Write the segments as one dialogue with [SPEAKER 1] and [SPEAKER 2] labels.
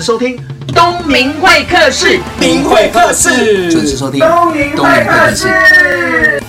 [SPEAKER 1] 收听东明会客室，
[SPEAKER 2] 明会客室，
[SPEAKER 3] 准时收听
[SPEAKER 1] 东明会客室。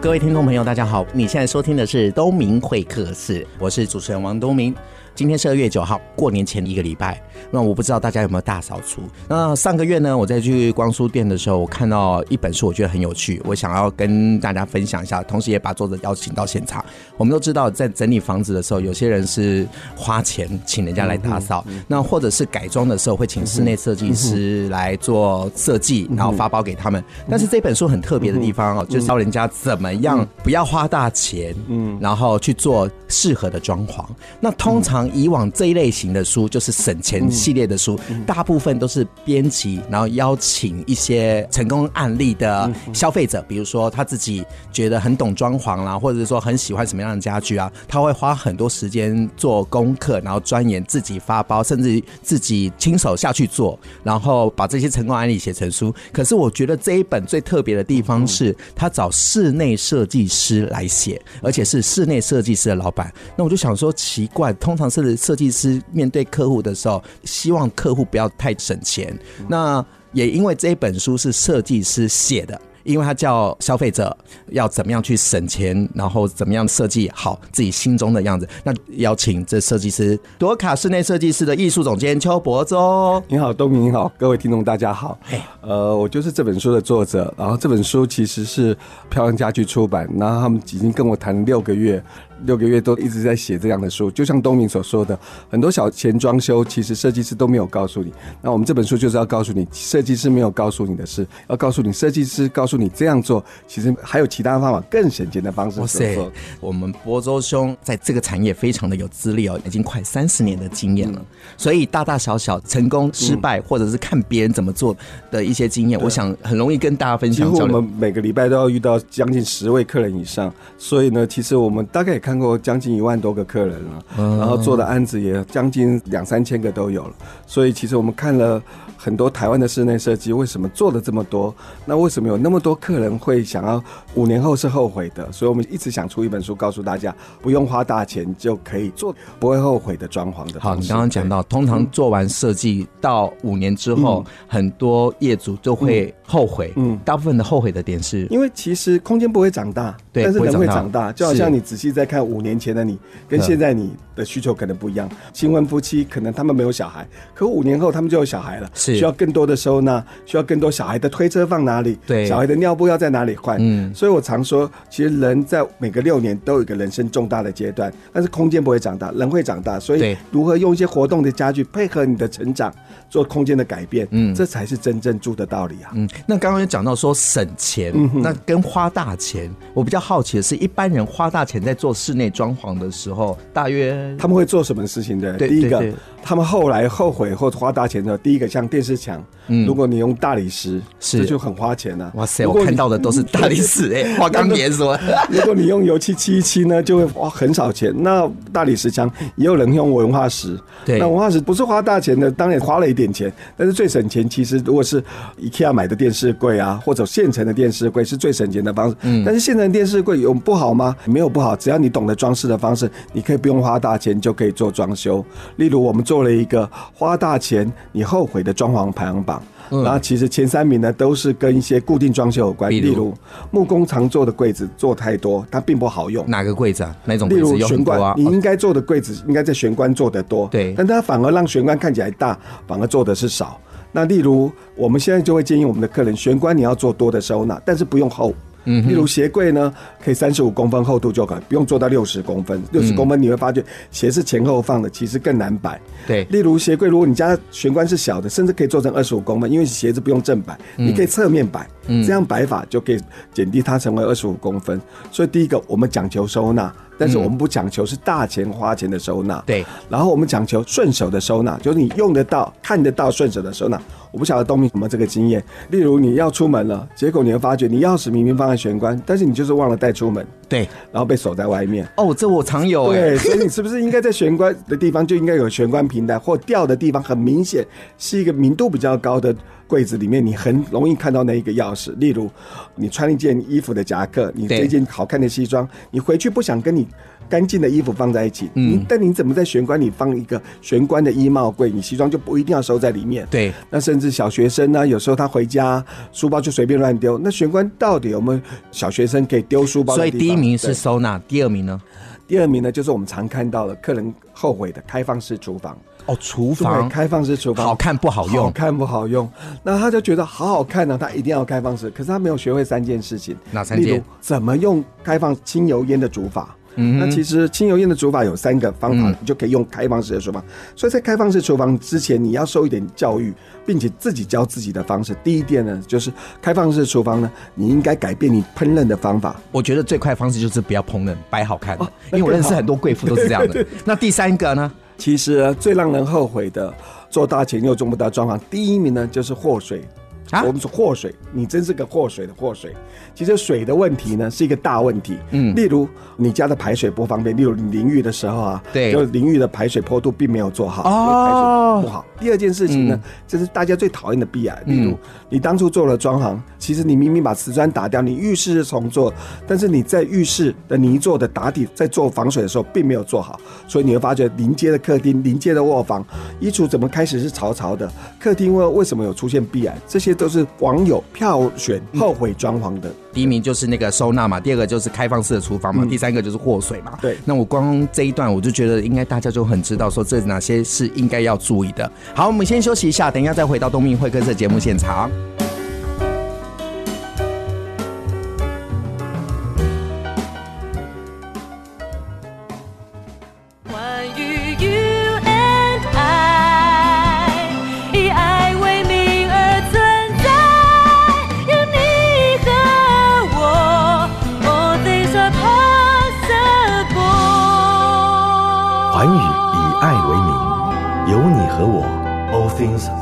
[SPEAKER 3] 各位听众朋友，大家好，你现在收听的是东明会客室，我是主持人王东明。今天是二月九号，过年前一个礼拜。那我不知道大家有没有大扫除？那上个月呢，我在去光书店的时候，我看到一本书，我觉得很有趣，我想要跟大家分享一下，同时也把作者邀请到现场。我们都知道，在整理房子的时候，有些人是花钱请人家来打扫，那或者是改装的时候会请室内设计师来做设计，然后发包给他们。但是这本书很特别的地方哦，就是教人家怎么样不要花大钱，嗯，然后去做适合的装潢。那通常。以往这一类型的书就是省钱系列的书，大部分都是编辑，然后邀请一些成功案例的消费者，比如说他自己觉得很懂装潢啦，或者是说很喜欢什么样的家具啊，他会花很多时间做功课，然后钻研自己发包，甚至自己亲手下去做，然后把这些成功案例写成书。可是我觉得这一本最特别的地方是，他找室内设计师来写，而且是室内设计师的老板。那我就想说奇怪，通常是。设计师面对客户的时候，希望客户不要太省钱。那也因为这一本书是设计师写的。因为他叫消费者要怎么样去省钱，然后怎么样设计好自己心中的样子。那邀请这设计师朵卡室内设计师的艺术总监邱博洲。
[SPEAKER 4] 你好，东明你好，各位听众大家好。
[SPEAKER 3] 嘿
[SPEAKER 4] 呃，我就是这本书的作者。然后这本书其实是漂亮家具出版，然后他们已经跟我谈六个月，六个月都一直在写这样的书。就像东明所说的，很多小钱装修，其实设计师都没有告诉你。那我们这本书就是要告诉你，设计师没有告诉你的事，要告诉你设计师告诉。你这样做，其实还有其他方法更省钱的方式。哇塞，
[SPEAKER 3] 我们柏洲兄在这个产业非常的有资历哦，已经快三十年的经验了。所以大大小小成功、失败，或者是看别人怎么做的一些经验，我想很容易跟大家分享。
[SPEAKER 4] 几乎我们每个礼拜都要遇到将近十位客人以上，所以呢，其实我们大概也看过将近一万多个客人了，然后做的案子也将近两三千个都有了。所以其实我们看了很多台湾的室内设计，为什么做了这么多？那为什么有那么多？多客人会想要五年后是后悔的，所以我们一直想出一本书，告诉大家不用花大钱就可以做不会后悔的装潢的。
[SPEAKER 3] 好，你刚刚讲到，通常做完设计到五年之后，很多业主就会后悔。嗯，大部分的后悔的点是
[SPEAKER 4] 因为其实空间不会长大，对，但是人会长大。就好像你仔细再看五年前的你，跟现在你的需求可能不一样。新婚夫妻可能他们没有小孩，可五年后他们就有小孩了，是需要更多的收纳，需要更多小孩的推车放哪里？对，小孩的。尿布要在哪里换？嗯，所以我常说，其实人在每个六年都有一个人生重大的阶段，但是空间不会长大，人会长大。所以，如何用一些活动的家具配合你的成长，做空间的改变，嗯，这才是真正住的道理啊。
[SPEAKER 3] 嗯，那刚刚有讲到说省钱，那跟花大钱，我比较好奇的是，一般人花大钱在做室内装潢的时候，大约
[SPEAKER 4] 他们会做什么事情的？第一个。他们后来后悔或者花大钱的，第一个像电视墙，嗯，如果你用大理石，是这就很花钱了。
[SPEAKER 3] 哇塞，我看到的都是大理石 哎、欸，花岗岩是吧？
[SPEAKER 4] 如果你用油漆漆一漆呢，就会花很少钱。那大理石墙也有人用文化石，对，那文化石不是花大钱的，当然花了一点钱，但是最省钱其实如果是 IKEA 买的电视柜啊，或者现成的电视柜是最省钱的方式。嗯，但是现成的电视柜有不好吗？没有不好，只要你懂得装饰的方式，你可以不用花大钱就可以做装修。例如我们做。了一个花大钱你后悔的装潢排行榜，嗯、然后其实前三名呢都是跟一些固定装修有关，例如，木工常做的柜子做太多，它并不好用。
[SPEAKER 3] 哪个柜子啊？哪种柜子？
[SPEAKER 4] 例如玄关，你应该做的柜子应该在玄关做的多，对，但它反而让玄关看起来大，反而做的是少。那例如我们现在就会建议我们的客人，玄关你要做多的收纳，但是不用厚。嗯，例如鞋柜呢，可以三十五公分厚度就可以，不用做到六十公分。六十公分你会发觉鞋是前后放的，其实更难摆。对，例如鞋柜，如果你家玄关是小的，甚至可以做成二十五公分，因为鞋子不用正摆，你可以侧面摆，这样摆法就可以减低它成为二十五公分。所以第一个，我们讲求收纳。但是我们不讲求是大钱花钱的收纳，对。然后我们讲求顺手的收纳，就是你用得到、看得到、顺手的收纳。我不晓得东明有没有这个经验。例如你要出门了，结果你会发觉你钥匙明明放在玄关，但是你就是忘了带出门，
[SPEAKER 3] 对，
[SPEAKER 4] 然后被锁在外面。
[SPEAKER 3] 哦，这我常有。
[SPEAKER 4] 对，所以你是不是应该在玄关的地方就应该有玄关平台，或吊的地方很明显是一个明度比较高的柜子里面，你很容易看到那一个钥匙。例如，你穿一件衣服的夹克，你这件好看的西装，你回去不想跟你。干净的衣服放在一起，嗯，但你怎么在玄关里放一个玄关的衣帽柜？你西装就不一定要收在里面。
[SPEAKER 3] 对，
[SPEAKER 4] 那甚至小学生呢，有时候他回家书包就随便乱丢。那玄关到底有没有小学生可以丢书包？
[SPEAKER 3] 所以第一名是收纳，第二名呢？
[SPEAKER 4] 第二名呢，就是我们常看到的客人后悔的开放式厨房。
[SPEAKER 3] 哦，厨房
[SPEAKER 4] 开放式厨房，
[SPEAKER 3] 好看不好用？
[SPEAKER 4] 好看不好用？那他就觉得好好看呢，啊，他一定要开放式。可是他没有学会三件事情，
[SPEAKER 3] 哪三件？
[SPEAKER 4] 例如怎么用开放清油烟的煮法？嗯，那其实清油宴的煮法有三个方法，你就可以用开放式的厨房。所以在开放式厨房之前，你要受一点教育，并且自己教自己的方式。第一点呢，就是开放式厨房呢，你应该改变你烹饪的方法。
[SPEAKER 3] 我觉得最快的方式就是不要烹饪，摆好看。因为我认识很多贵妇都是这样的。那第三个呢？
[SPEAKER 4] 其实最让人后悔的，做大钱又做不到装潢，第一名呢就是祸水。啊，我们说祸水，你真是个祸水的祸水。其实水的问题呢是一个大问题。嗯，例如你家的排水不方便，例如你淋浴的时候啊，对，就淋浴的排水坡度并没有做好，哦，排水不好。第二件事情呢，这是大家最讨厌的弊案。例如你当初做了装潢，其实你明明把瓷砖打掉，你浴室是重做，但是你在浴室的泥做的打底，在做防水的时候并没有做好，所以你会发觉临街的客厅、临街的卧房，衣橱怎么开始是潮潮的？客厅为为什么有出现弊案？这些。都是网友票选后悔装潢的。
[SPEAKER 3] 第一名就是那个收纳嘛，第二个就是开放式的厨房嘛，第三个就是祸水嘛。
[SPEAKER 4] 对，
[SPEAKER 3] 那我光这一段我就觉得应该大家就很知道说这哪些是应该要注意的。好，我们先休息一下，等一下再回到东明会客室节目现场。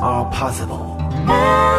[SPEAKER 3] are possible.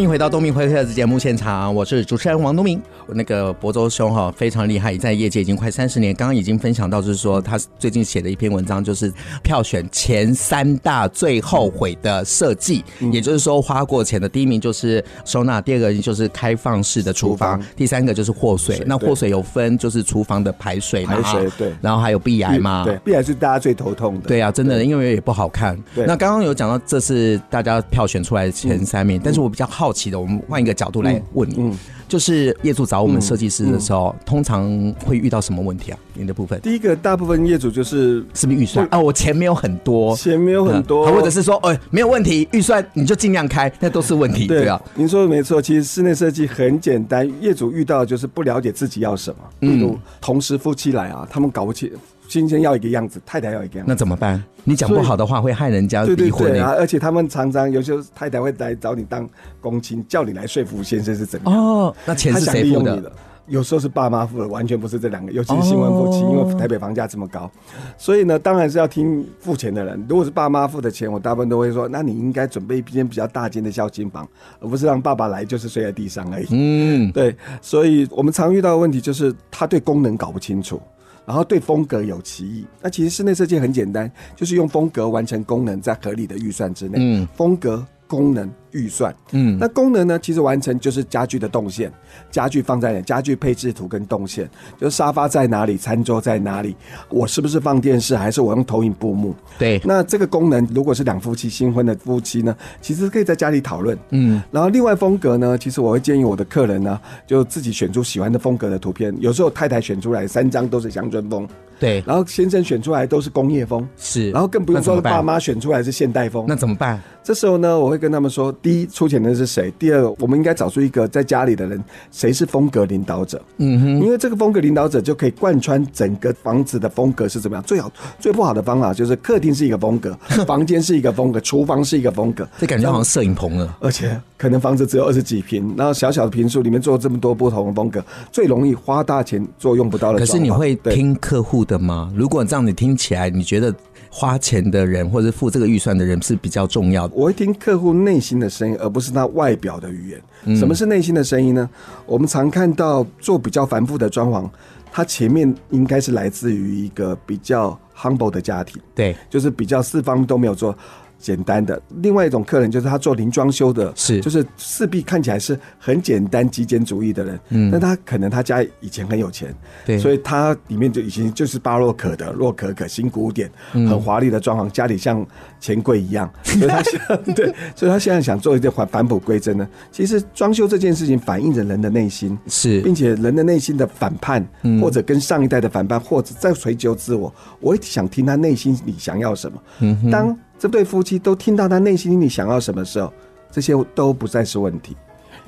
[SPEAKER 3] 欢迎回到东明会客室节目现场，我是主持人王东明。那个博州兄哈非常厉害，在业界已经快三十年。刚刚已经分享到，就是说他最近写的一篇文章，就是票选前三大最后悔的设计。也就是说，花过钱的第一名就是收纳，第二个就是开放式的厨房，第三个就是祸水。那祸水有分，就是厨房的排水嘛，
[SPEAKER 4] 排水对，
[SPEAKER 3] 然后还有壁癌嘛，
[SPEAKER 4] 对，壁癌是大家最头痛的。
[SPEAKER 3] 对啊，真的，因为也不好看。那刚刚有讲到，这是大家票选出来的前三名，但是我比较好奇的，我们换一个角度来问你，嗯，就是业主找我们设计师的时候，通常会遇到什么问题啊？你的部分，
[SPEAKER 4] 第一个，大部分业主就是
[SPEAKER 3] 是不是预算啊？我钱没有很多，
[SPEAKER 4] 钱没有很多，
[SPEAKER 3] 或者是说，哎，没有问题，预算你就尽量开，那都是问题，对啊。
[SPEAKER 4] 您说的没错，其实室内设计很简单，业主遇到的就是不了解自己要什么，比如同时夫妻来啊，他们搞不清。先生要一个样子，太太要一个样子，
[SPEAKER 3] 那怎么办？你讲不好的话会害人家离婚。对对对啊！
[SPEAKER 4] 而且他们常常有时候太太会来找你当公亲，叫你来说服先生是怎样。
[SPEAKER 3] 哦，那钱是谁付的？
[SPEAKER 4] 有时候是爸妈付的，完全不是这两个，尤其是新婚夫妻，因为台北房价这么高，所以呢，当然是要听付钱的人。如果是爸妈付的钱，我大部分都会说，那你应该准备一间比较大间的孝亲房，而不是让爸爸来就是睡在地上而已。嗯，对。所以我们常遇到的问题就是他对功能搞不清楚。然后对风格有歧义，那其实室内设计很简单，就是用风格完成功能，在合理的预算之内。嗯，风格、功能。预算，嗯，那功能呢？其实完成就是家具的动线，家具放在哪？家具配置图跟动线，就是沙发在哪里，餐桌在哪里，我是不是放电视，还是我用投影布幕？
[SPEAKER 3] 对，
[SPEAKER 4] 那这个功能，如果是两夫妻新婚的夫妻呢，其实可以在家里讨论，嗯，然后另外风格呢，其实我会建议我的客人呢，就自己选出喜欢的风格的图片，有时候太太选出来三张都是乡村风，
[SPEAKER 3] 对，
[SPEAKER 4] 然后先生选出来都是工业风，
[SPEAKER 3] 是，
[SPEAKER 4] 然后更不用说爸妈选出来是现代风，
[SPEAKER 3] 那怎么办？
[SPEAKER 4] 这时候呢，我会跟他们说：第一，出钱的是谁？第二，我们应该找出一个在家里的人，谁是风格领导者？嗯哼，因为这个风格领导者就可以贯穿整个房子的风格是怎么样。最好最不好的方法就是客厅是一个风格，房间是一个风格，厨房是一个风格，
[SPEAKER 3] 这感觉好像摄影棚了。
[SPEAKER 4] 而且可能房子只有二十几平，然后小小的平数里面做这么多不同的风格，最容易花大钱做用不到的。
[SPEAKER 3] 可是你会听客户的吗？如果这样你听起来，你觉得？花钱的人或者付这个预算的人是比较重要的。
[SPEAKER 4] 我会听客户内心的声音，而不是他外表的语言。嗯、什么是内心的声音呢？我们常看到做比较繁复的装潢，它前面应该是来自于一个比较 humble 的家庭，
[SPEAKER 3] 对，
[SPEAKER 4] 就是比较四方都没有做。简单的，另外一种客人就是他做零装修的，
[SPEAKER 3] 是。
[SPEAKER 4] 就是势必看起来是很简单极简主义的人，嗯，但他可能他家以前很有钱，
[SPEAKER 3] 对，
[SPEAKER 4] 所以他里面就已经就是巴洛克的洛可可新古典，很华丽的装潢，家里像钱柜一样，所以他想 对，所以他现在想做一件返返璞归真呢。其实装修这件事情反映着人的内心，
[SPEAKER 3] 是，
[SPEAKER 4] 并且人的内心的反叛，或者跟上一代的反叛，或者在追求自我，我也想听他内心里想要什么，嗯，当。这对夫妻都听到他内心里想要什么时候，这些都不再是问题。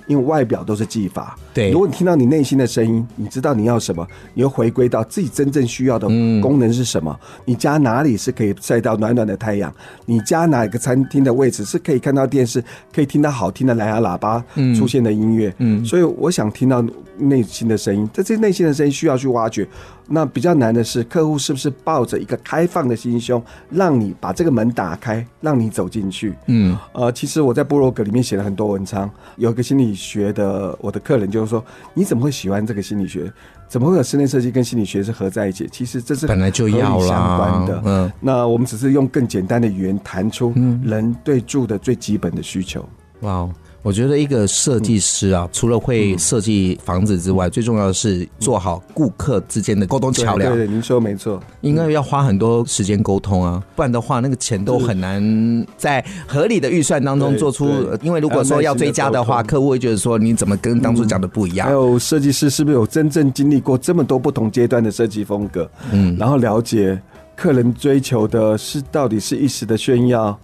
[SPEAKER 4] 因为外表都是技法，
[SPEAKER 3] 对。
[SPEAKER 4] 如果你听到你内心的声音，你知道你要什么，你又回归到自己真正需要的功能是什么？嗯、你家哪里是可以晒到暖暖的太阳？你家哪个餐厅的位置是可以看到电视，可以听到好听的蓝牙喇叭出现的音乐？嗯，嗯，所以我想听到内心的声音，在这内心的声音需要去挖掘。那比较难的是，客户是不是抱着一个开放的心胸，让你把这个门打开，让你走进去？嗯，呃，其实我在部落格里面写了很多文章，有一个心理。学的我的客人就是说，你怎么会喜欢这个心理学？怎么会有室内设计跟心理学是合在一起？其实这是
[SPEAKER 3] 本来就要相关的。
[SPEAKER 4] 嗯，那我们只是用更简单的语言谈出人对住的最基本的需求。
[SPEAKER 3] 哇。我觉得一个设计师啊，除了会设计房子之外，最重要的是做好顾客之间的沟通桥梁。
[SPEAKER 4] 对，您说没错，
[SPEAKER 3] 应该要花很多时间沟通啊，不然的话，那个钱都很难在合理的预算当中做出。因为如果说要追加的话，客户会觉得说你怎么跟当初讲的不一样。还
[SPEAKER 4] 有设计师是不是有真正经历过这么多不同阶段的设计风格？嗯，然后了解客人追求的是到底是一时的炫耀。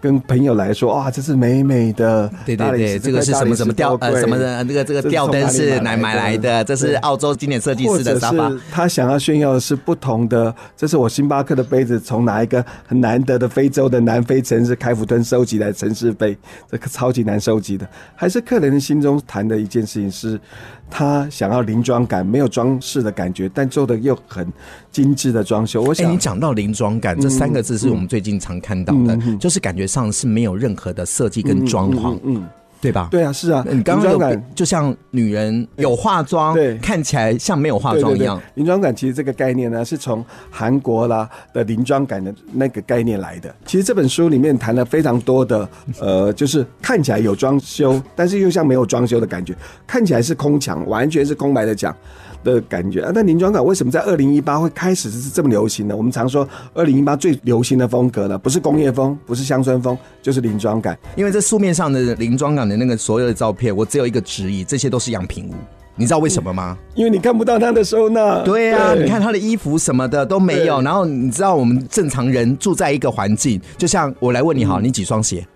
[SPEAKER 4] 跟朋友来说，哇，这是美美的，
[SPEAKER 3] 对对对，这个是什么什么吊呃什么的，这个这个吊灯是哪买来的？这是澳洲经典设计师的沙发。
[SPEAKER 4] 他想要炫耀的是不同的，这是我星巴克的杯子，从哪一个很难得的非洲的南非城市开普敦收集来的城市杯，这个超级难收集的。还是客人心中谈的一件事情是。他想要零装感，没有装饰的感觉，但做的又很精致的装修。我想，
[SPEAKER 3] 欸、你讲到零装感、嗯、这三个字，是我们最近常看到的，嗯、就是感觉上是没有任何的设计跟装潢。嗯。对吧？
[SPEAKER 4] 对啊，是啊。
[SPEAKER 3] 你刚刚有就像女人有化妆，对，看起来像没有化妆一样。
[SPEAKER 4] 临妆感其实这个概念呢，是从韩国啦的临妆感的那个概念来的。其实这本书里面谈了非常多的，呃，就是看起来有装修，但是又像没有装修的感觉，看起来是空墙，完全是空白的墙。的感觉啊，那零装感为什么在二零一八会开始是这么流行呢？我们常说二零一八最流行的风格呢，不是工业风，不是乡村风，就是零装感。
[SPEAKER 3] 因为这书面上的零装感的那个所有的照片，我只有一个质疑，这些都是样品屋。你知道为什么吗？
[SPEAKER 4] 因为你看不到他的收纳。
[SPEAKER 3] 对啊，对你看他的衣服什么的都没有。然后你知道我们正常人住在一个环境，就像我来问你好，嗯、你几双鞋？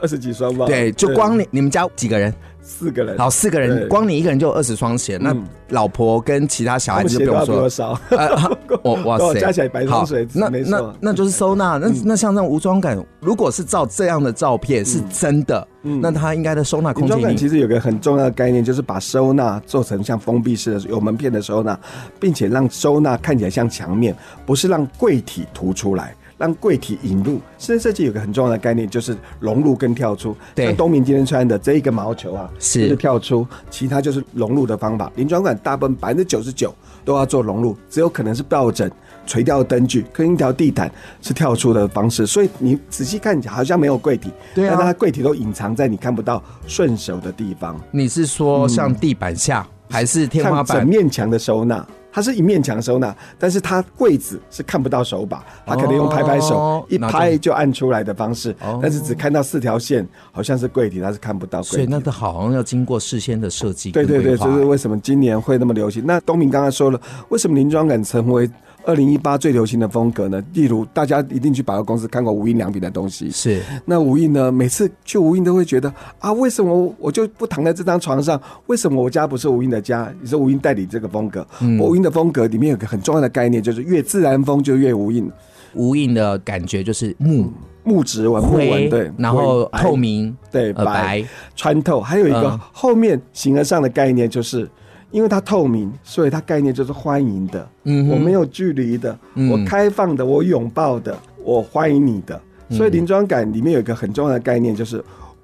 [SPEAKER 4] 二十几双吧。
[SPEAKER 3] 对，就光你你们家几个人？
[SPEAKER 4] 四个人，
[SPEAKER 3] 好，四个人，光你一个人就二十双鞋，那老婆跟其他小孩子就不用说。
[SPEAKER 4] 少，哇 哇塞，加起来百双鞋，那那那就是收纳。那那像这种无装感，如果是照这样的照片是真的，那他应该的收纳空间。无装感其实有个很重要的概念，就是把收纳做成像封闭式的有门片的收纳，并且让收纳看起来像墙面，不是让柜体凸出来。让柜体引入，室内设计有个很重要的概念，就是融入跟跳出。对，像东明今天穿的这一个毛球啊，是，是跳出，其他就是融入的方法。零装感大部分百分之九十九都要做融入，只有可能是抱枕、垂钓灯具、跟一条地毯是跳出的方式。所以你仔细看好像没有柜体，对啊，但它柜体都隐藏在你看不到顺手的地方。
[SPEAKER 3] 你是说像地板下，嗯、还是天花板？
[SPEAKER 4] 整面墙的收纳。它是一面墙收纳，但是它柜子是看不到手把，它可能用拍拍手、哦、一拍就按出来的方式，哦、但是只看到四条线，好像是柜体，它是看不到柜体。
[SPEAKER 3] 所以那个好像要经过事先的设
[SPEAKER 4] 计。对对对，就是为什么今年会那么流行。那东明刚才说了，为什么林装感成为？二零一八最流行的风格呢？例如，大家一定去百货公司看过无印良品的东西。
[SPEAKER 3] 是。
[SPEAKER 4] 那无印呢？每次去无印都会觉得啊，为什么我就不躺在这张床上？为什么我家不是无印的家？你说无印代理这个风格。嗯。无印的风格里面有个很重要的概念，就是越自然风就越无印。
[SPEAKER 3] 无印的感觉就是木、嗯、木质纹、木纹，对。然后透明，
[SPEAKER 4] 对，白，穿透。还有一个后面形而上的概念就是。因为它透明，所以它概念就是欢迎的。嗯，我没有距离的，嗯、我开放的，我拥抱的。我欢迎你的。所以临妆感里面有一个很重要的概念，就是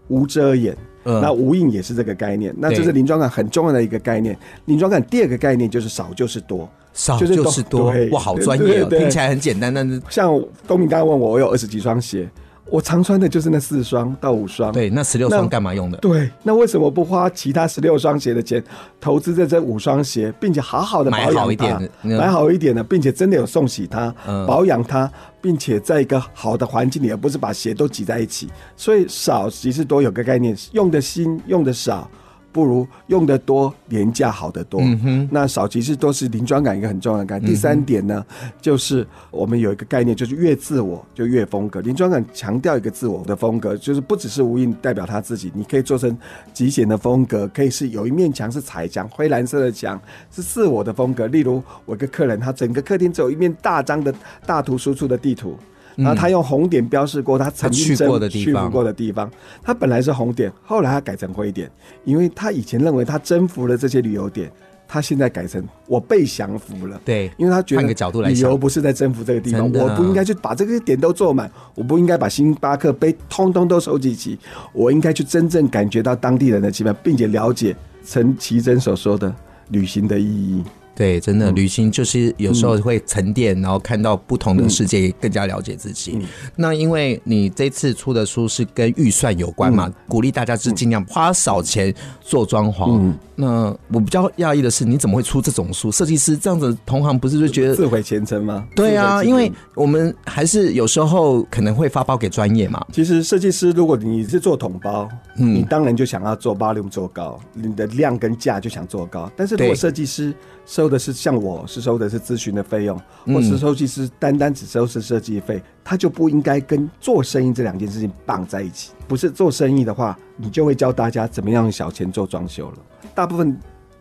[SPEAKER 4] 无遮掩。嗯，那无印也是这个概念。那这是临妆感很重要的一个概念。临妆感第二个概念就是少就是多，
[SPEAKER 3] 少就是多。哇，好专业哦，听起来很简单，但是
[SPEAKER 4] 像东明刚刚问我，我有二十几双鞋。我常穿的就是那四双到五双，
[SPEAKER 3] 对，那十六双干嘛用的？
[SPEAKER 4] 对，那为什么不花其他十六双鞋的钱，投资在这五双鞋，并且好好的保养它，买好一点的，买好一点的，并且真的有送洗它，嗯、保养它，并且在一个好的环境里，而不是把鞋都挤在一起。所以少即是多，有个概念，用的新，用的少。不如用的多，廉价好得多。嗯哼，那少即是多是临装感一个很重要的概念。第三点呢，就是我们有一个概念，就是越自我就越风格。临装感强调一个自我的风格，就是不只是无印代表他自己，你可以做成极简的风格，可以是有一面墙是彩墙，灰蓝色的墙是自我的风格。例如我一个客人，他整个客厅只有一面大张的大图输出的地图。然后他用红点标示过他曾经去过的地方，去过的地方。他本来是红点，后来他改成灰点，因为他以前认为他征服了这些旅游点，他现在改成我被降服了。
[SPEAKER 3] 对，
[SPEAKER 4] 因为他觉得旅游不是在征服这个地方，我不应该去把这个点都做满，我不应该把星巴克杯通通都收集齐，我应该去真正感觉到当地人的气氛，并且了解陈其贞所说的旅行的意义。
[SPEAKER 3] 对，真的旅行就是有时候会沉淀，然后看到不同的世界，更加了解自己。那因为你这次出的书是跟预算有关嘛，鼓励大家是尽量花少钱做装潢。那我比较讶异的是，你怎么会出这种书？设计师这样子，同行不是就觉得
[SPEAKER 4] 自毁前程吗？
[SPEAKER 3] 对啊，因为我们还是有时候可能会发包给专业嘛。
[SPEAKER 4] 其实设计师，如果你是做统包，嗯，你当然就想要做 volume 做高，你的量跟价就想做高。但是如果设计师收收的是像我是收的是咨询的费用，或是收其实单单只收是设计费，他就不应该跟做生意这两件事情绑在一起。不是做生意的话，你就会教大家怎么样用小钱做装修了。大部分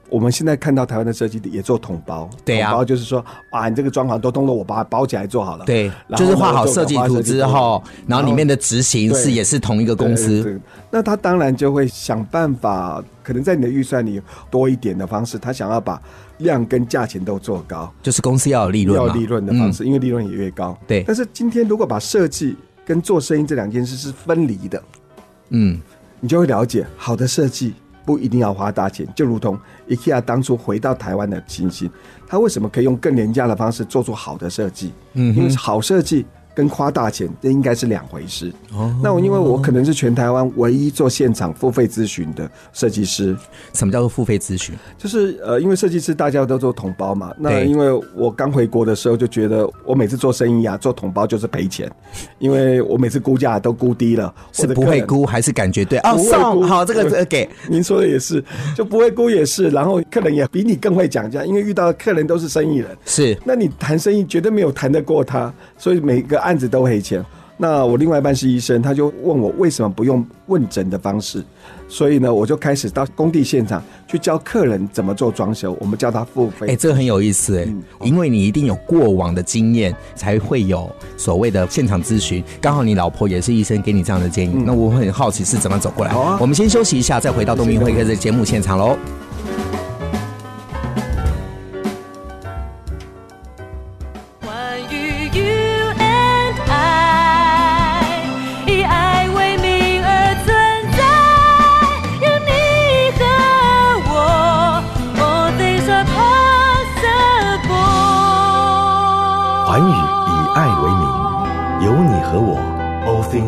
[SPEAKER 4] 我们现在看到台湾的设计也做统包，
[SPEAKER 3] 对呀、啊，
[SPEAKER 4] 统包就是说啊，你这个装潢都通了，我把它包起来做好了，
[SPEAKER 3] 对，就是画好设计图之后，然后里面的执行是也是同一个公司，
[SPEAKER 4] 那他当然就会想办法，可能在你的预算里多一点的方式，他想要把量跟价钱都做高，
[SPEAKER 3] 就是公司要有利润，
[SPEAKER 4] 要利润的方式，嗯、因为利润也越高，
[SPEAKER 3] 对。
[SPEAKER 4] 但是今天如果把设计跟做生意这两件事是分离的，嗯，你就会了解好的设计。不一定要花大钱，就如同 IKEA 当初回到台湾的情形，它为什么可以用更廉价的方式做出好的设计？嗯，因为好设计。跟花大钱，这应该是两回事。哦，那我因为我可能是全台湾唯一做现场付费咨询的设计师。
[SPEAKER 3] 什么叫做付费咨询？
[SPEAKER 4] 就是呃，因为设计师大家都做统包嘛。那因为我刚回国的时候就觉得，我每次做生意啊，做统包就是赔钱，因为我每次估价都估低了。
[SPEAKER 3] 是不会估还是感觉对？哦，送好这个这个 给
[SPEAKER 4] 您说的也是，就不会估也是。然后客人也比你更会讲价，因为遇到的客人都是生意人。
[SPEAKER 3] 是，
[SPEAKER 4] 那你谈生意绝对没有谈得过他，所以每个。案子都赔钱，那我另外一半是医生，他就问我为什么不用问诊的方式，所以呢，我就开始到工地现场去教客人怎么做装修，我们叫他付费。
[SPEAKER 3] 哎，这个很有意思哎，嗯、因为你一定有过往的经验，才会有所谓的现场咨询。刚好你老婆也是医生，给你这样的建议，嗯、那我很好奇是怎么走过来。好啊，我们先休息一下，再回到东明会客的节目现场喽。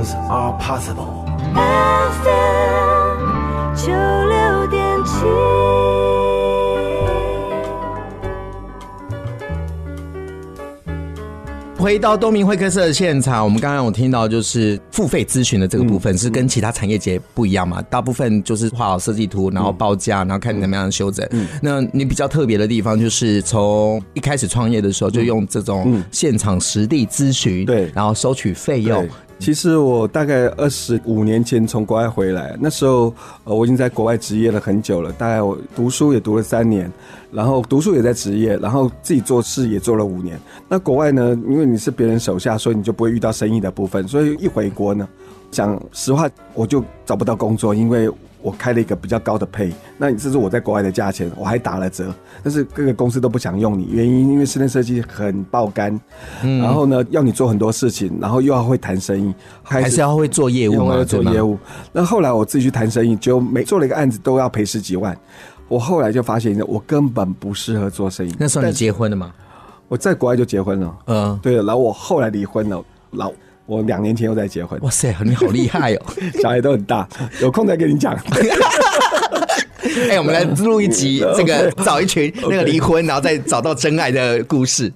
[SPEAKER 5] Things are possible. FM 九六点七。
[SPEAKER 3] 回到东明会客室的现场，我们刚刚有听到，就是付费咨询的这个部分、嗯、是跟其他产业节不一样嘛？大部分就是画好设计图，然后报价，然后看你怎么样修整。嗯、那你比较特别的地方，就是从一开始创业的时候就用这种现场实地咨询，对，然后收取费用。
[SPEAKER 4] 其实我大概二十五年前从国外回来，那时候呃我已经在国外职业了很久了，大概我读书也读了三年，然后读书也在职业，然后自己做事也做了五年。那国外呢，因为你是别人手下，所以你就不会遇到生意的部分，所以一回国呢，讲实话我就找不到工作，因为我开了一个比较高的配，那这是我在国外的价钱，我还打了折，但是各个公司都不想用你，原因因为室内设计很爆肝，嗯、然后呢要你做很多事情，然后又要会谈生意，
[SPEAKER 3] 还是要会做业务嘛，
[SPEAKER 4] 做业务。那后来我自己去谈生意，就每做了一个案子都要赔十几万，我后来就发现我根本不适合做生意。
[SPEAKER 3] 那时候你结婚了吗？
[SPEAKER 4] 我在国外就结婚了，嗯，对，然后我后来离婚了，老。我两年前又在结婚。
[SPEAKER 3] 哇塞，你好厉害哦！
[SPEAKER 4] 小孩都很大，有空再跟你讲。
[SPEAKER 3] 哎、欸，我们来录一集，这个找一群那个离婚，然后再找到真爱的故事。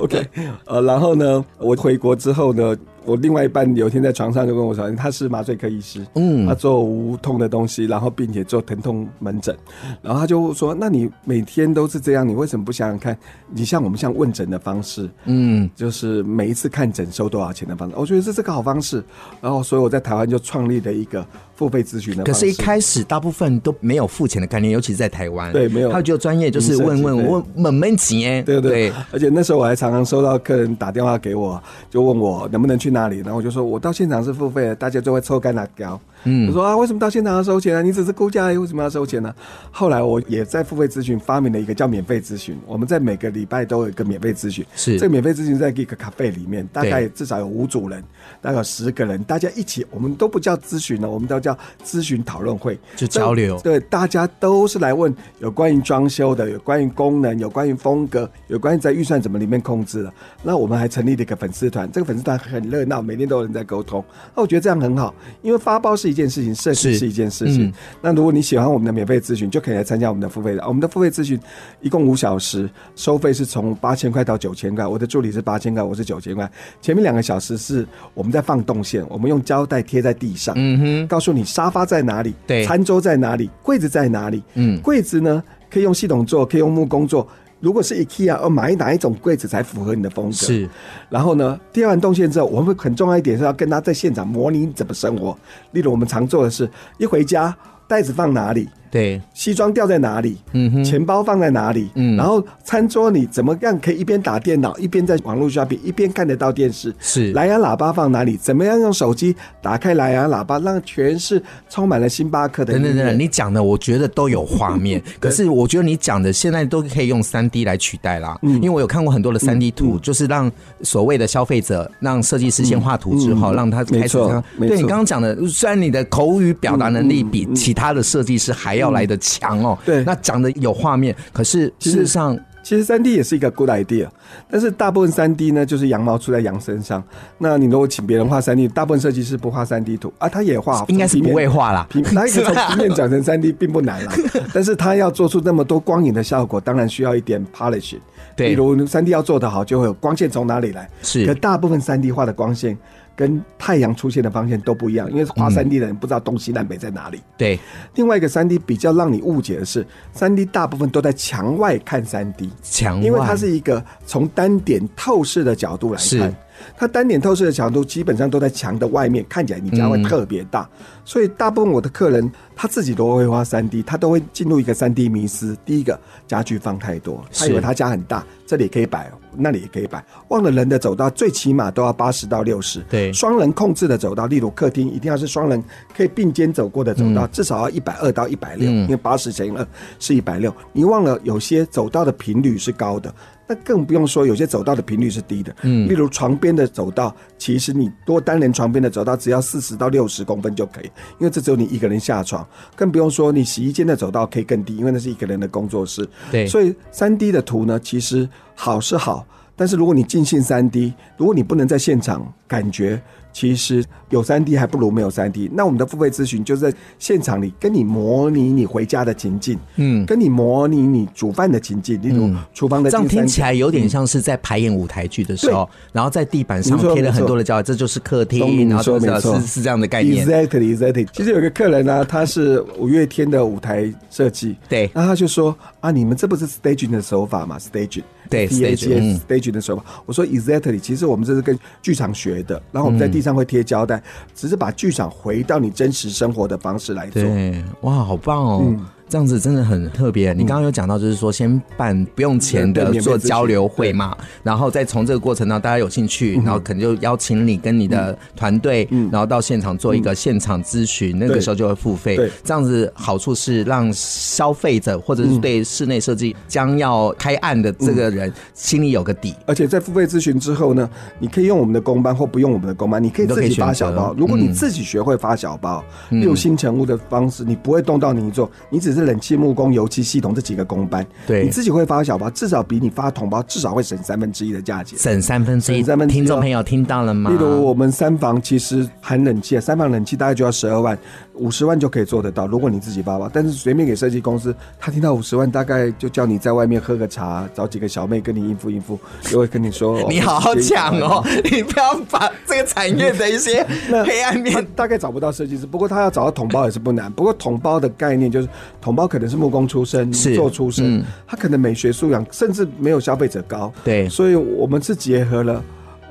[SPEAKER 4] OK，呃，然后呢，我回国之后呢。我另外一半有一天在床上就跟我说，他是麻醉科医师，嗯，他做无痛的东西，然后并且做疼痛门诊，然后他就说：“那你每天都是这样，你为什么不想想看？你像我们像问诊的方式，嗯，就是每一次看诊收多少钱的方式？我觉得这是个好方式。然后，所以我在台湾就创立了一个付费咨询的。
[SPEAKER 3] 可是，一开始大部分都没有付钱的概念，尤其是在台湾，
[SPEAKER 4] 对，没有。他
[SPEAKER 3] 就专业就是问问问门门诊，
[SPEAKER 4] 对对对。而且那时候我还常常收到客人打电话给我，就问我能不能去哪里，然后我就说，我到现场是付费的，大家就会抽干辣椒。嗯，我说啊，为什么到现场要收钱呢？你只是估价，为什么要收钱呢？后来我也在付费咨询发明了一个叫免费咨询。我们在每个礼拜都有一个免费咨询，是这个免费咨询在一个咖啡里面，大概至少有五组人，大概有十个人，大家一起，我们都不叫咨询了，我们都叫咨询讨论会，
[SPEAKER 3] 就交流。
[SPEAKER 4] 对，大家都是来问有关于装修的，有关于功能，有关于风格，有关于在预算怎么里面控制的。那我们还成立了一个粉丝团，这个粉丝团很热闹，每天都有人在沟通。那我觉得这样很好，因为发包是一件事情，设计。是一件事情。嗯、那如果你喜欢我们的免费咨询，就可以来参加我们的付费的。我们的付费咨询一共五小时，收费是从八千块到九千块。我的助理是八千块，我是九千块。前面两个小时是我们在放动线，我们用胶带贴在地上，嗯哼，告诉你沙发在哪里，对，餐桌在哪里，柜子在哪里。嗯，柜子呢可以用系统做，可以用木工做。如果是 IKEA，要买哪一种柜子才符合你的风格？是。然后呢，贴完动线之后，我们会很重要一点是要跟他在现场模拟怎么生活。例如，我们常做的是一回家，袋子放哪里？
[SPEAKER 3] 对，
[SPEAKER 4] 西装掉在哪里？嗯哼，钱包放在哪里？嗯，然后餐桌你怎么样可以一边打电脑一边在网络 shopping 一边看得到电视？是，蓝牙喇叭放哪里？怎么样用手机打开蓝牙喇叭，让全是充满了星巴克的？
[SPEAKER 3] 等等等等，你讲的我觉得都有画面，可是我觉得你讲的现在都可以用三 D 来取代啦。嗯，因为我有看过很多的三 D 图，就是让所谓的消费者让设计师先画图之后，让他开始看。对你刚刚讲的，虽然你的口语表达能力比其他的设计师还要。要来的强哦，对，那讲的有画面，可是事实上，
[SPEAKER 4] 其实三 D 也是一个 good idea，但是大部分三 D 呢，就是羊毛出在羊身上。那你如果请别人画三 D，大部分设计师不画三 D 图啊，他也画，
[SPEAKER 3] 应该是不会画啦。
[SPEAKER 4] 平拿 一个从平面转成三 D 并不难啦，但是他要做出那么多光影的效果，当然需要一点 polishing。对，比如三 D 要做得好，就会有光线从哪里来？是，可大部分三 D 画的光线。跟太阳出现的方向都不一样，因为画三 D 的人不知道东西南北在哪里。对，另外一个三 D 比较让你误解的是，三 D 大部分都在墙外看三 D，墙外，因为它是一个从单点透视的角度来看。它单点透视的强度基本上都在墙的外面，看起来你家会特别大，嗯、所以大部分我的客人他自己都会花三 D，他都会进入一个三 D 迷失。第一个家具放太多，他以为他家很大，这里也可以摆，那里也可以摆，忘了人的走道最起码都要八十到六十。对，双人控制的走道，例如客厅一定要是双人可以并肩走过的走道，嗯、至少要一百二到一百六，因为八十乘以二是一百六。你忘了有些走道的频率是高的。那更不用说，有些走道的频率是低的，嗯，例如床边的走道，其实你多单人床边的走道只要四十到六十公分就可以，因为这只有你一个人下床，更不用说你洗衣间的走道可以更低，因为那是一个人的工作室，对，所以三 D 的图呢，其实好是好，但是如果你尽信三 D，如果你不能在现场感觉。其实有三 D 还不如没有三 D。那我们的付费咨询就是在现场里跟你模拟你回家的情境，嗯，跟你模拟你煮饭的情境，例如厨房的。
[SPEAKER 3] 这样听起来有点像是在排演舞台剧的时候，然后在地板上贴了很多的胶，这就是客厅，然后说是是这样的概念。
[SPEAKER 4] Exactly, exactly。其实有个客人呢，他是五月天的舞台设计，对，那他就说啊，你们这不是 staging 的手法吗？staging。对，stage stage 的手法，我说 exactly，其实我们这是跟剧场学的，然后我们在地上会贴胶带，只是把剧场回到你真实生活的方式来做。
[SPEAKER 3] 对，哇，好棒哦！这样子真的很特别。你刚刚有讲到，就是说先办不用钱的做交流会嘛，然后再从这个过程当中，大家有兴趣，然后可能就邀请你跟你的团队，然后到现场做一个现场咨询，那个时候就会付费。这样子好处是让消费者或者是对室内设计将要开案的这个人心里有个底。
[SPEAKER 4] 而且在付费咨询之后呢，你可以用我们的公班或不用我们的公班，你可以自己发小包。如果你自己学会发小包，用新成物的方式，你不会动到泥做，你只是冷气、木工、油漆、系统这几个工班，对，你自己会发小包，至少比你发统包至少会省三分之一的价钱，
[SPEAKER 3] 省三分之一。听众朋友听到了吗？
[SPEAKER 4] 例如我们三房其实含冷气，三房冷气大概就要十二万，五十万就可以做得到。如果你自己包包，但是随便给设计公司，他听到五十万，大概就叫你在外面喝个茶，找几个小妹跟你应付应付，就会跟你说，
[SPEAKER 3] 你好好讲哦，你不要把这个产业的一些 黑暗面，
[SPEAKER 4] 大概找不到设计师。不过他要找到统包也是不难。不过统包的概念就是，统包可能是木工出身，是做出身，嗯、他可能美学素养甚至没有消费者高。
[SPEAKER 3] 对，
[SPEAKER 4] 所以我们是结合了，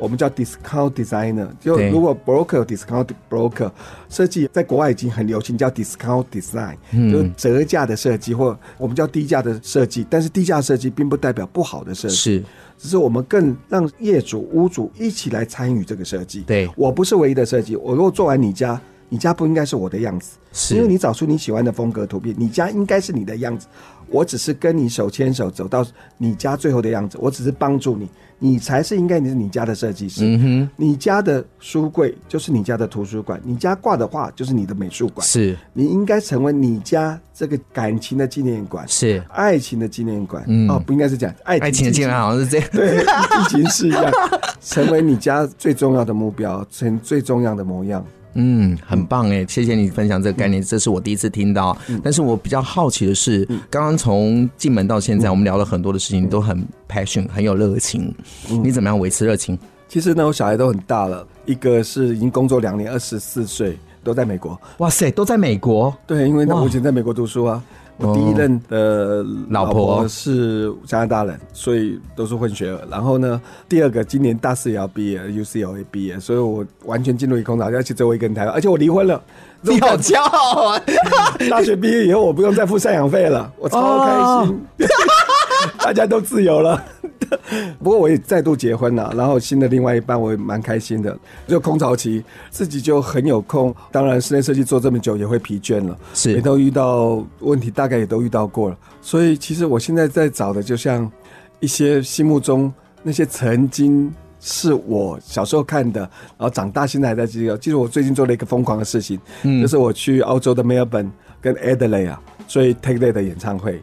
[SPEAKER 4] 我们叫 discount designer。就如果 broker discount broker 设计在国外已经很流行，叫 discount design，就是折价的设计，或我们叫低价的设计。但是低价设计并不代表不好的设计，是，只是我们更让业主、屋主一起来参与这个设计。
[SPEAKER 3] 对，
[SPEAKER 4] 我不是唯一的设计，我如果做完你家。你家不应该是我的样子，是因为你找出你喜欢的风格图片。你家应该是你的样子，我只是跟你手牵手走到你家最后的样子，我只是帮助你，你才是应该你是你家的设计师。嗯哼，你家的书柜就是你家的图书馆，你家挂的画就是你的美术馆。是，你应该成为你家这个感情的纪念馆，是爱情的纪念馆。嗯，哦，不应该是讲爱
[SPEAKER 3] 爱情的纪念馆，好像是这样。
[SPEAKER 4] 对，爱情是一样，成为你家最重要的目标，成最重要的模样。
[SPEAKER 3] 嗯，很棒哎，谢谢你分享这个概念，这是我第一次听到。但是我比较好奇的是，刚刚从进门到现在，我们聊了很多的事情，都很 passion，很有热情。你怎么样维持热情？
[SPEAKER 4] 其实呢，我小孩都很大了，一个是已经工作两年，二十四岁，都在美国。
[SPEAKER 3] 哇塞，都在美国？
[SPEAKER 4] 对，因为我以前在美国读书啊。我第一任的老婆是加拿大人，所以都是混血儿。然后呢，第二个今年大四也要毕业，UCLA 毕业，所以我完全进入一空岛，而且只有我一个人台湾，而且我离婚了。
[SPEAKER 3] 你好骄傲啊！
[SPEAKER 4] 大学毕业以后，我不用再付赡养费了，我超开心，大家都自由了。不过我也再度结婚了，然后新的另外一半我也蛮开心的。就空巢期，自己就很有空。当然，室内设计做这么久也会疲倦了，是也都遇到问题，大概也都遇到过了。所以，其实我现在在找的，就像一些心目中那些曾经是我小时候看的，然后长大现在还在记得。记得我最近做了一个疯狂的事情，嗯，就是我去澳洲的墨尔本跟 Adelaide 啊，追 Take That 的演唱会。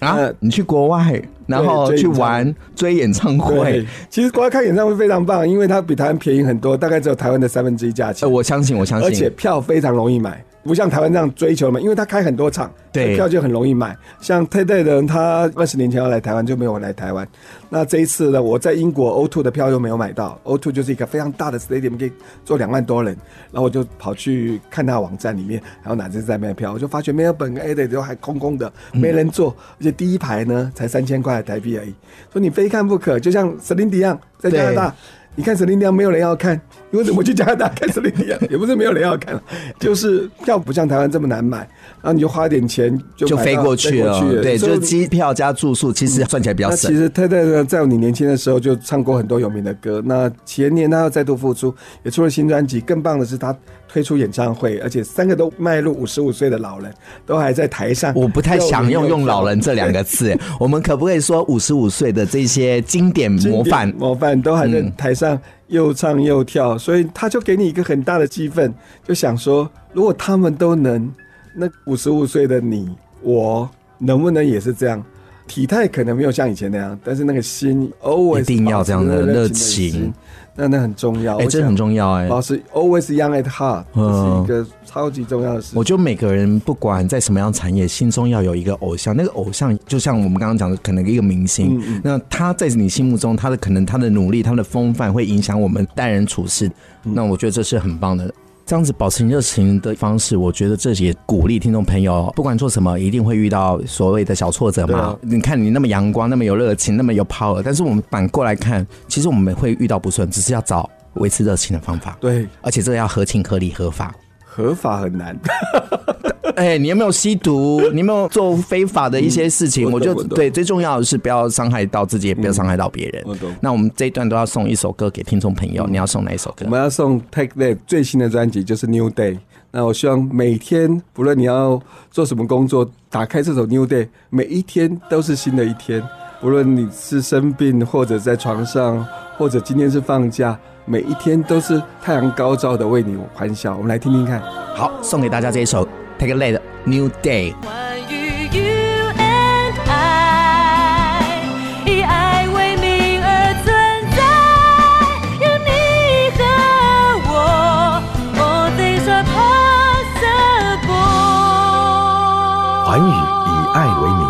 [SPEAKER 3] 啊！你去国外，然后去玩追演唱会。
[SPEAKER 4] 其实国外看演唱会非常棒，因为它比台湾便宜很多，大概只有台湾的三分之一价钱。
[SPEAKER 3] 呃，我相信，我相信，
[SPEAKER 4] 而且票非常容易买。不像台湾这样追求嘛，因为他开很多场，对，票就很容易买。像 Take That 的人，他二十年前要来台湾就没有来台湾。那这一次呢，我在英国 O2 的票又没有买到，O2 就是一个非常大的 stadium，可以坐两万多人。然后我就跑去看他网站里面，然后哪只在卖票，我就发觉没有本跟 Adelaide 都还空空的，没人坐，而且第一排呢才三千块台币而已，所以你非看不可。就像 Celine Dion 在加拿大。你看 Celine Dion 没有人要看，你为什么去加拿大看 Celine Dion？也不是没有人要看，就是票不像台湾这么难买，然后你就花点钱就
[SPEAKER 3] 就飞过去了。对，就是机票加住宿，其实算起来比较省。
[SPEAKER 4] 其实他在在你年轻的时候就唱过很多有名的歌。那前年他要再度复出，也出了新专辑。更棒的是他推出演唱会，而且三个都迈入五十五岁的老人，都还在台上。
[SPEAKER 3] 我不太想用用老人这两个字，我们可不可以说五十五岁的这些经典模范
[SPEAKER 4] 模范都还在台上？又唱又跳，所以他就给你一个很大的气氛，就想说，如果他们都能，那五十五岁的你我能不能也是这样？体态可能没有像以前那样，但是那个心 always
[SPEAKER 3] 一定要这样的热情。
[SPEAKER 4] 那那很重要，
[SPEAKER 3] 哎、欸，这很重要、欸，哎，
[SPEAKER 4] 保持 always young at heart，嗯，这是一个超级重要的事。
[SPEAKER 3] 我觉得每个人不管在什么样产业，心中要有一个偶像，那个偶像就像我们刚刚讲的，可能一个明星，那他在你心目中，他的可能他的努力，他的风范会影响我们待人处事。嗯、那我觉得这是很棒的。这样子保持热情的方式，我觉得这也鼓励听众朋友，不管做什么，一定会遇到所谓的小挫折嘛。啊、你看你那么阳光，那么有热情，那么有 power，但是我们反过来看，其实我们会遇到不顺，只是要找维持热情的方法。
[SPEAKER 4] 对，
[SPEAKER 3] 而且这个要合情合理合法。
[SPEAKER 4] 合法很难。
[SPEAKER 3] 哎，你有没有吸毒？你有没有做非法的一些事情？嗯、我就对，最重要的是不要伤害到自己，也不要伤害到别人。嗯、那我们这一段都要送一首歌给听众朋友，嗯、你要送哪一首歌？
[SPEAKER 4] 我们要送 Take That 最新的专辑，就是 New Day。那我希望每天，不论你要做什么工作，打开这首 New Day，每一天都是新的一天。不论你是生病，或者在床上，或者今天是放假，每一天都是太阳高照的为你欢笑。我们来听听看。
[SPEAKER 3] 好，送给大家这一首。Take a lead, new day。
[SPEAKER 5] 关于 you and I，以爱为名而存在，有你和我，All things are possible。
[SPEAKER 6] 寰宇以爱为名，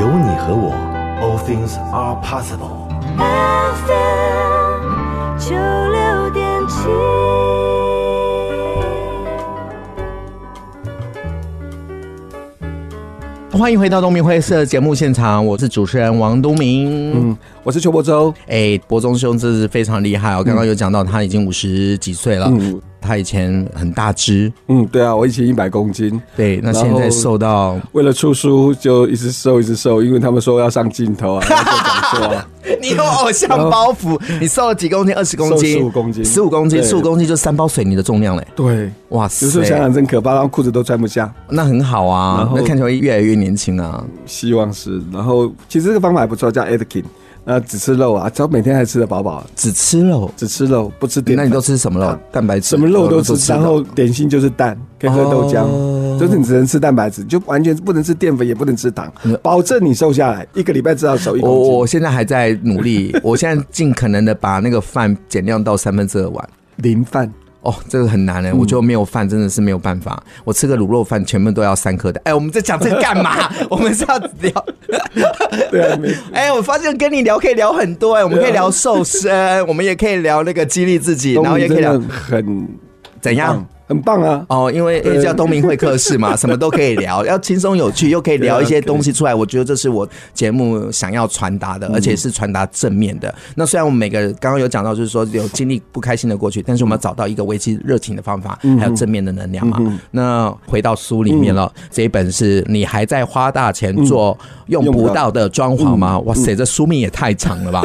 [SPEAKER 6] 有你和我，All things are possible。
[SPEAKER 3] 欢迎回到东明会社节目现场，我是主持人王东明，
[SPEAKER 4] 嗯，我是邱伯洲，
[SPEAKER 3] 哎，伯中兄真是非常厉害哦，刚刚有讲到他已经五十几岁了。嗯。他以前很大只，
[SPEAKER 4] 嗯，对啊，我以前一百公斤，
[SPEAKER 3] 对，那现在瘦到
[SPEAKER 4] 为了出书就一直瘦一直瘦，因为他们说要上镜头啊，啊
[SPEAKER 3] 你有偶像包袱，你瘦了几公斤？二十公斤，
[SPEAKER 4] 十五公斤，
[SPEAKER 3] 十五公斤，十五公斤就三包水泥的重量嘞，
[SPEAKER 4] 对，
[SPEAKER 3] 哇塞，
[SPEAKER 4] 有时候想想真可怕，然后裤子都穿不下，
[SPEAKER 3] 那很好啊，那看起来越来越年轻啊，
[SPEAKER 4] 希望是，然后其实这个方法还不错，叫 Atkins 那只吃肉啊，只要每天还吃得饱饱。
[SPEAKER 3] 只吃肉，
[SPEAKER 4] 只吃肉，不吃淀粉。
[SPEAKER 3] 那你都吃什么肉？蛋白质。
[SPEAKER 4] 什么肉都吃，然后点心就是蛋，可以喝豆浆，就是你只能吃蛋白质，就完全不能吃淀粉，也不能吃糖，保证你瘦下来。一个礼拜至少瘦一公斤。
[SPEAKER 3] 我我现在还在努力，我现在尽可能的把那个饭减量到三分之二碗，
[SPEAKER 4] 零饭。
[SPEAKER 3] 哦，这个很难呢。我觉得没有饭真的是没有办法。我吃个卤肉饭，全部都要三颗蛋。哎，我们在讲这个干嘛？我们是要聊。
[SPEAKER 4] 对啊，没。
[SPEAKER 3] 哎，我发现跟你聊可以聊很多哎，我们可以聊瘦身，我们也可以聊那个激励自己，然后也可以聊
[SPEAKER 4] 很
[SPEAKER 3] 怎样。
[SPEAKER 4] 很棒啊！
[SPEAKER 3] 哦，因为叫东明会客室嘛，什么都可以聊，要轻松有趣，又可以聊一些东西出来。我觉得这是我节目想要传达的，而且是传达正面的。那虽然我们每个人刚刚有讲到，就是说有经历不开心的过去，但是我们要找到一个维持热情的方法，还有正面的能量嘛。那回到书里面了，这一本是你还在花大钱做用不到的装潢吗？哇塞，这书名也太长了吧！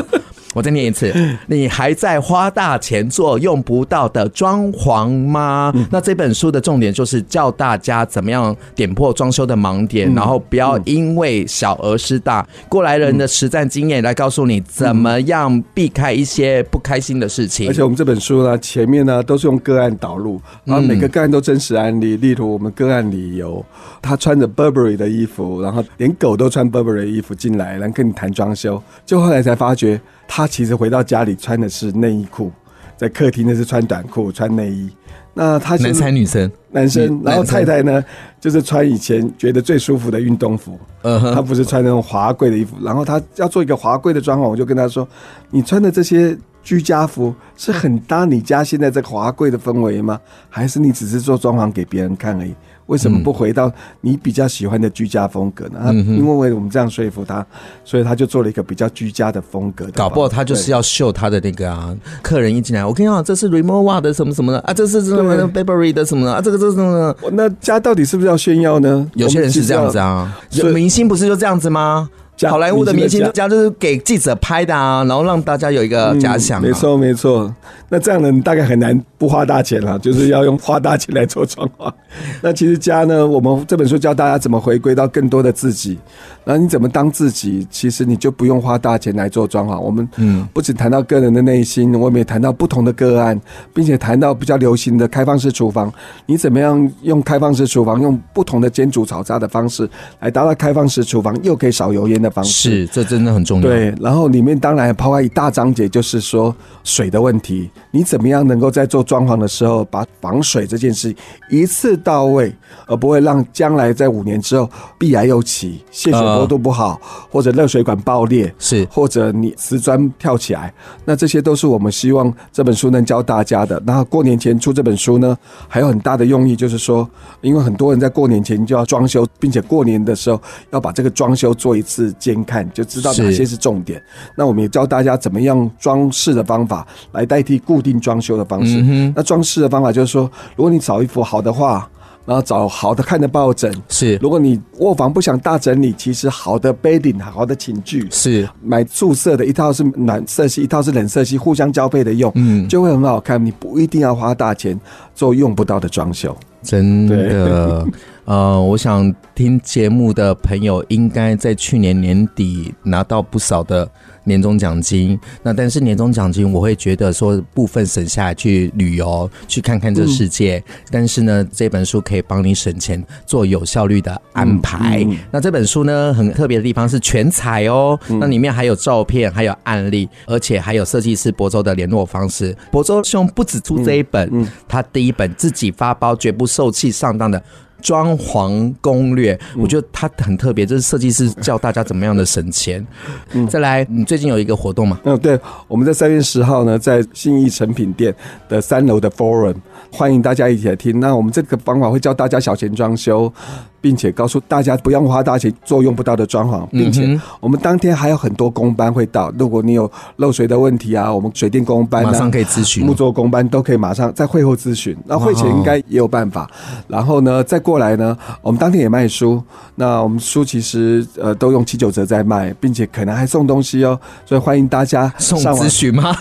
[SPEAKER 3] 我再念一次，你还在花大钱做用不到的装潢吗？嗯、那这本书的重点就是教大家怎么样点破装修的盲点，嗯、然后不要因为小而失大。过来人的实战经验来告诉你怎么样避开一些不开心的事情。
[SPEAKER 4] 而且我们这本书呢，前面呢都是用个案导入，然后每个个案都真实案例。例如我们个案理由他穿着 Burberry 的衣服，然后连狗都穿 Burberry 的衣服进来，然后跟你谈装修，就后来才发觉。他其实回到家里穿的是内衣裤，在客厅那是穿短裤穿内衣。那他
[SPEAKER 3] 男生女生
[SPEAKER 4] 男生，然后太太呢就是穿以前觉得最舒服的运动服。嗯哼，他不是穿那种华贵的衣服。然后他要做一个华贵的装潢，我就跟他说：“你穿的这些居家服是很搭你家现在这个华贵的氛围吗？还是你只是做装潢给别人看而已？”为什么不回到你比较喜欢的居家风格呢？嗯、因为我们这样说服他，所以他就做了一个比较居家的风格的。
[SPEAKER 3] 搞不好他就是要秀他的那个啊，客人一进来，我跟你讲，这是 Remova 的什么什么的啊，这是什么 Burberry 的什么的啊，这个这是什么？
[SPEAKER 4] 那家到底是不是要炫耀呢？
[SPEAKER 3] 有些人是这样子啊，有明星不是就这样子吗？好莱坞的明星家就是给记者拍的啊，然后让大家有一个假想。
[SPEAKER 4] 没错没错，那这样的你大概很难不花大钱了，就是要用花大钱来做装潢。那其实家呢，我们这本书教大家怎么回归到更多的自己。那你怎么当自己？其实你就不用花大钱来做装潢。我们嗯，不仅谈到个人的内心，我们也谈到不同的个案，并且谈到比较流行的开放式厨房。你怎么样用开放式厨房，用不同的煎煮炒炸的方式来达到开放式厨房，又可以少油烟的方式？
[SPEAKER 3] 是，这真的很重要。
[SPEAKER 4] 对，然后里面当然抛开一大章节，就是说水的问题。你怎么样能够在做装潢的时候，把防水这件事一次到位，而不会让将来在五年之后必癌又起，泄水坡度不好，或者热水管爆裂，
[SPEAKER 3] 是，
[SPEAKER 4] 或者你瓷砖跳起来，那这些都是我们希望这本书能教大家的。那过年前出这本书呢，还有很大的用意，就是说，因为很多人在过年前就要装修，并且过年的时候要把这个装修做一次监看，就知道哪些是重点。那我们也教大家怎么样装饰的方法来代替固定装修的方式。哼，那装饰的方法就是说，如果你找一幅好的画。然后找好的看的抱枕
[SPEAKER 3] 是，
[SPEAKER 4] 如果你卧房不想大整理，其实好的 bedding 好的寝具
[SPEAKER 3] 是，
[SPEAKER 4] 买素色的一套是暖色系，一套是冷色系，互相交配的用，嗯，就会很好看。你不一定要花大钱做用不到的装修，
[SPEAKER 3] 真的。呃，我想听节目的朋友应该在去年年底拿到不少的。年终奖金，那但是年终奖金，我会觉得说部分省下来去旅游，去看看这世界。嗯、但是呢，这本书可以帮你省钱，做有效率的安排。嗯嗯、那这本书呢，很特别的地方是全彩哦，嗯、那里面还有照片，还有案例，而且还有设计师博州的联络方式。博州兄不止出这一本，他第一本自己发包，绝不受气上当的。装潢攻略，我觉得它很特别，这是设计师教大家怎么样的省钱。嗯，再来，你最近有一个活动吗？
[SPEAKER 4] 嗯，对，我们在三月十号呢，在信义成品店的三楼的 Forum，欢迎大家一起来听。那我们这个方法会教大家小钱装修。并且告诉大家不用花大钱做用不到的装潢，并且我们当天还有很多工班会到。如果你有漏水的问题啊，我们水电工班、啊、
[SPEAKER 3] 马上可以咨询，
[SPEAKER 4] 木作工班都可以马上在会后咨询。那会前应该也有办法。然后呢，再过来呢，我们当天也卖书。那我们书其实呃都用七九折在卖，并且可能还送东西哦。所以欢迎大家
[SPEAKER 3] 送咨询吗？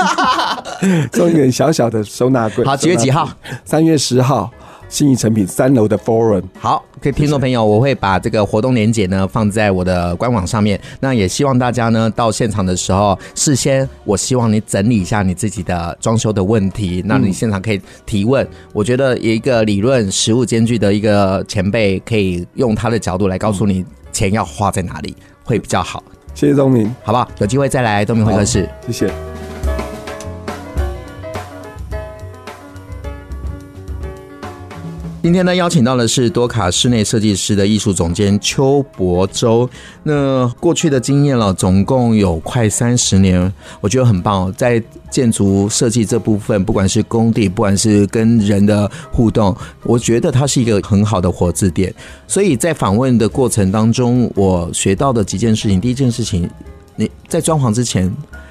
[SPEAKER 4] 送一点小小的收纳柜。
[SPEAKER 3] 好，几月几号？
[SPEAKER 4] 三月十号。信义成品三楼的 Forum，
[SPEAKER 3] 好，各位听众朋友，我会把这个活动链接呢放在我的官网上面。那也希望大家呢到现场的时候，事先我希望你整理一下你自己的装修的问题，那你现场可以提问。嗯、我觉得有一个理论实物兼具的一个前辈，可以用他的角度来告诉你钱要花在哪里会比较好。
[SPEAKER 4] 谢谢东明，
[SPEAKER 3] 好不好？有机会再来东明会客室，
[SPEAKER 4] 谢谢。
[SPEAKER 3] 今天呢，邀请到的是多卡室内设计师的艺术总监邱博州。那过去的经验了，总共有快三十年，我觉得很棒。在建筑设计这部分，不管是工地，不管是跟人的互动，我觉得它是一个很好的活字典。所以在访问的过程当中，我学到的几件事情，第一件事情，你在装潢之前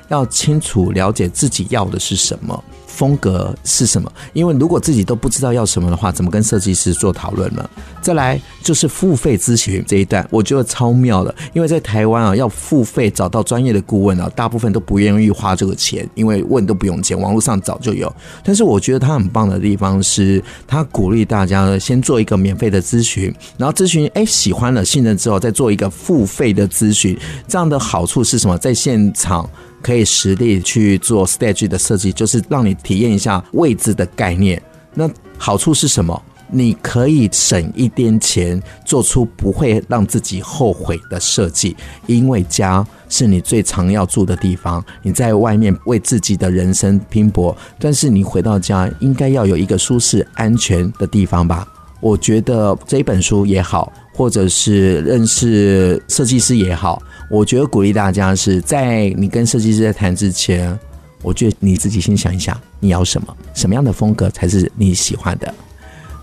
[SPEAKER 3] 要清楚了解自己要的是什么。风格是什么？因为如果自己都不知道要什么的话，怎么跟设计师做讨论呢？再来就是付费咨询这一段，我觉得超妙的。因为在台湾啊，要付费找到专业的顾问啊，大部分都不愿意花这个钱，因为问都不用钱，网络上早就有。但是我觉得他很棒的地方是，他鼓励大家，先做一个免费的咨询，然后咨询哎喜欢了、信任之后，再做一个付费的咨询。这样的好处是什么？在现场。可以实地去做 stage 的设计，就是让你体验一下位置的概念。那好处是什么？你可以省一点钱，做出不会让自己后悔的设计。因为家是你最常要住的地方，你在外面为自己的人生拼搏，但是你回到家应该要有一个舒适、安全的地方吧？我觉得这一本书也好，或者是认识设计师也好。我觉得鼓励大家是在你跟设计师在谈之前，我觉得你自己先想一想，你要什么，什么样的风格才是你喜欢的？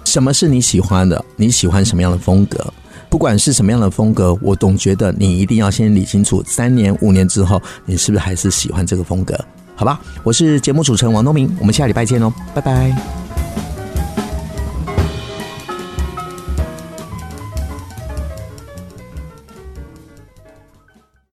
[SPEAKER 3] 什么是你喜欢的？你喜欢什么样的风格？不管是什么样的风格，我总觉得你一定要先理清楚，三年、五年之后，你是不是还是喜欢这个风格？好吧，我是节目主持人王东明，我们下礼拜见哦，拜拜。